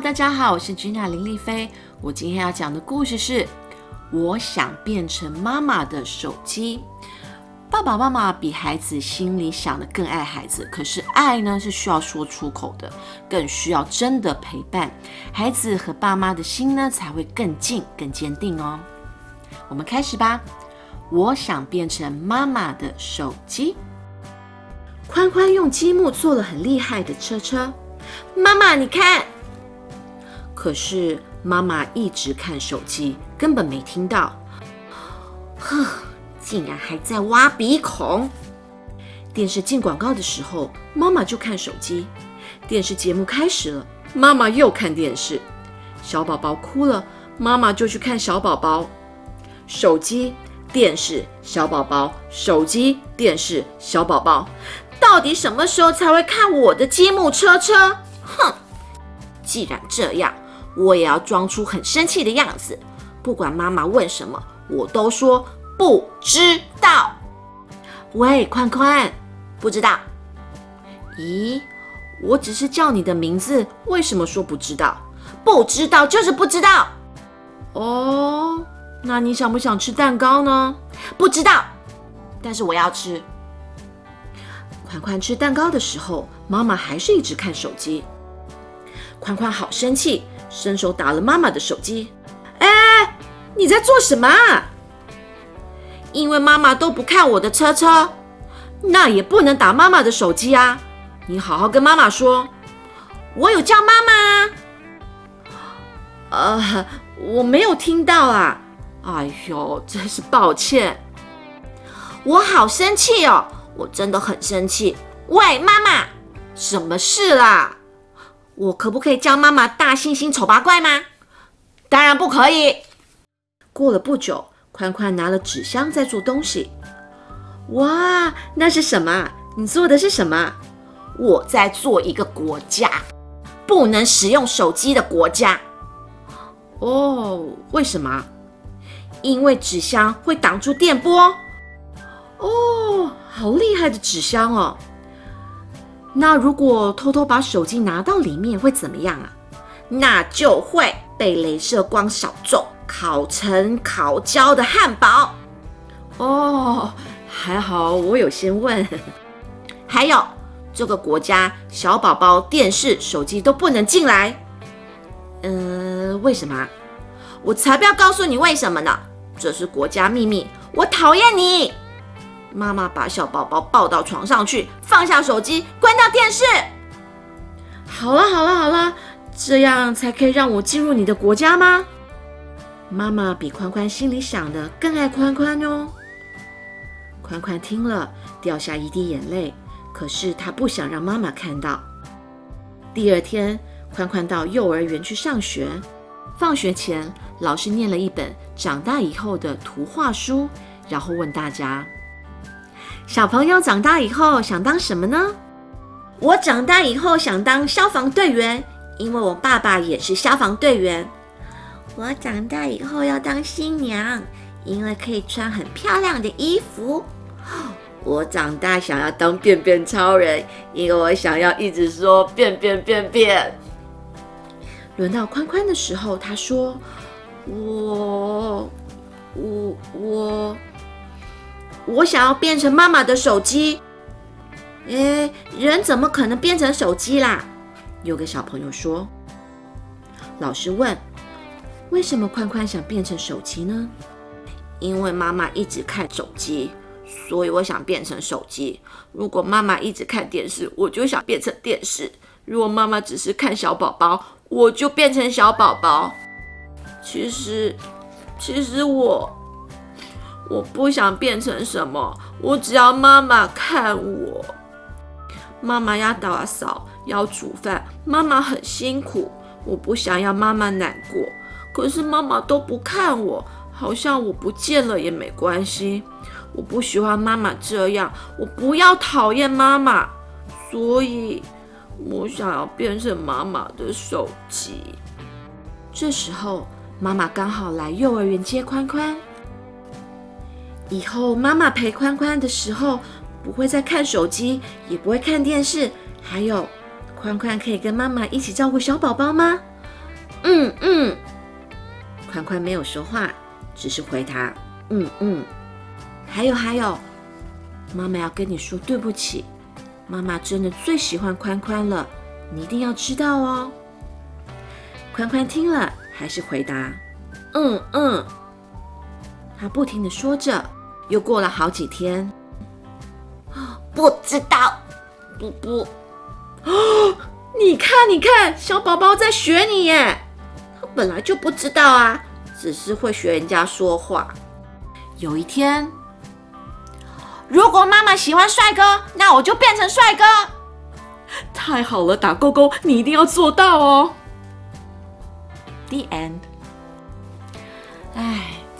大家好，我是 Gina 林丽菲。我今天要讲的故事是：我想变成妈妈的手机。爸爸妈妈比孩子心里想的更爱孩子，可是爱呢是需要说出口的，更需要真的陪伴，孩子和爸妈的心呢才会更近、更坚定哦。我们开始吧。我想变成妈妈的手机。宽宽用积木做了很厉害的车车。妈妈，你看。可是妈妈一直看手机，根本没听到。呵，竟然还在挖鼻孔。电视进广告的时候，妈妈就看手机。电视节目开始了，妈妈又看电视。小宝宝哭了，妈妈就去看小宝宝。手机、电视、小宝宝，手机、电视、小宝宝，到底什么时候才会看我的积木车车？哼！既然这样。我也要装出很生气的样子，不管妈妈问什么，我都说不知道。喂，宽宽，不知道。咦，我只是叫你的名字，为什么说不知道？不知道就是不知道。哦，那你想不想吃蛋糕呢？不知道，但是我要吃。宽宽吃蛋糕的时候，妈妈还是一直看手机。宽宽好生气。伸手打了妈妈的手机，哎，你在做什么？因为妈妈都不看我的车车，那也不能打妈妈的手机啊！你好好跟妈妈说，我有叫妈妈。呃，我没有听到啊！哎呦，真是抱歉，我好生气哦，我真的很生气。喂，妈妈，什么事啦？我可不可以叫妈妈大猩猩丑八怪吗？当然不可以。过了不久，宽宽拿了纸箱在做东西。哇，那是什么？你做的是什么？我在做一个国家，不能使用手机的国家。哦，为什么？因为纸箱会挡住电波。哦，好厉害的纸箱哦！那如果偷偷把手机拿到里面会怎么样啊？那就会被镭射光扫中，烤成烤焦的汉堡。哦，还好我有先问。还有这个国家小宝宝电视、手机都不能进来。嗯，为什么？我才不要告诉你为什么呢！这是国家秘密。我讨厌你。妈妈把小宝宝抱到床上去，放下手机，关掉电视。好了好了好了，这样才可以让我进入你的国家吗？妈妈比宽宽心里想的更爱宽宽哦。宽宽听了，掉下一滴眼泪，可是他不想让妈妈看到。第二天，宽宽到幼儿园去上学，放学前，老师念了一本长大以后的图画书，然后问大家。小朋友长大以后想当什么呢？我长大以后想当消防队员，因为我爸爸也是消防队员。我长大以后要当新娘，因为可以穿很漂亮的衣服。我长大想要当便便超人，因为我想要一直说便便便便。轮到宽宽的时候，他说：“我，我，我。”我想要变成妈妈的手机。哎，人怎么可能变成手机啦？有个小朋友说。老师问：为什么宽宽想变成手机呢？因为妈妈一直看手机，所以我想变成手机。如果妈妈一直看电视，我就想变成电视。如果妈妈只是看小宝宝，我就变成小宝宝。其实，其实我。我不想变成什么，我只要妈妈看我。妈妈要打扫，要煮饭，妈妈很辛苦，我不想要妈妈难过。可是妈妈都不看我，好像我不见了也没关系。我不喜欢妈妈这样，我不要讨厌妈妈，所以我想要变成妈妈的手机。这时候，妈妈刚好来幼儿园接宽宽。以后妈妈陪宽宽的时候，不会再看手机，也不会看电视。还有，宽宽可以跟妈妈一起照顾小宝宝吗？嗯嗯。宽宽没有说话，只是回答嗯嗯。还有还有，妈妈要跟你说对不起，妈妈真的最喜欢宽宽了，你一定要知道哦。宽宽听了，还是回答嗯嗯。他不停的说着，又过了好几天，不知道，不不，哦 你看你看，小宝宝在学你耶，他本来就不知道啊，只是会学人家说话。有一天，如果妈妈喜欢帅哥，那我就变成帅哥。太好了，打勾勾，你一定要做到哦。The end。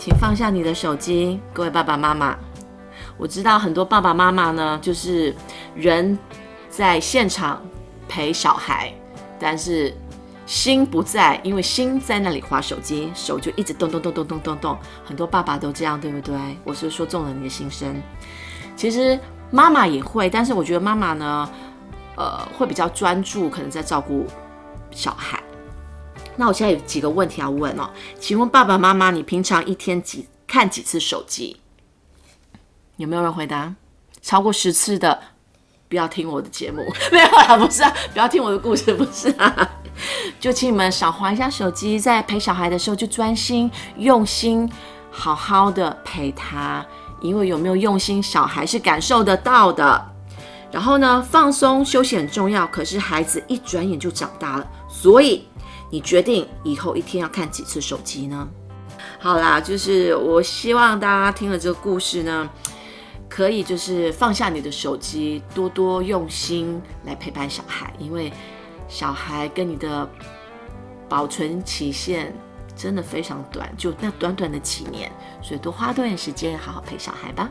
请放下你的手机，各位爸爸妈妈。我知道很多爸爸妈妈呢，就是人在现场陪小孩，但是心不在，因为心在那里划手机，手就一直动动动动动动动。很多爸爸都这样，对不对？我是说中了你的心声。其实妈妈也会，但是我觉得妈妈呢，呃，会比较专注，可能在照顾小孩。那我现在有几个问题要问哦，请问爸爸妈妈，你平常一天几看几次手机？有没有人回答？超过十次的，不要听我的节目。没有啊，不是啊，不要听我的故事，不是啊。就请你们少划一下手机，在陪小孩的时候就专心、用心、好好的陪他，因为有没有用心，小孩是感受得到的。然后呢，放松休息很重要，可是孩子一转眼就长大了，所以。你决定以后一天要看几次手机呢？好啦，就是我希望大家听了这个故事呢，可以就是放下你的手机，多多用心来陪伴小孩，因为小孩跟你的保存期限真的非常短，就那短短的几年，所以多花多点时间好好陪小孩吧。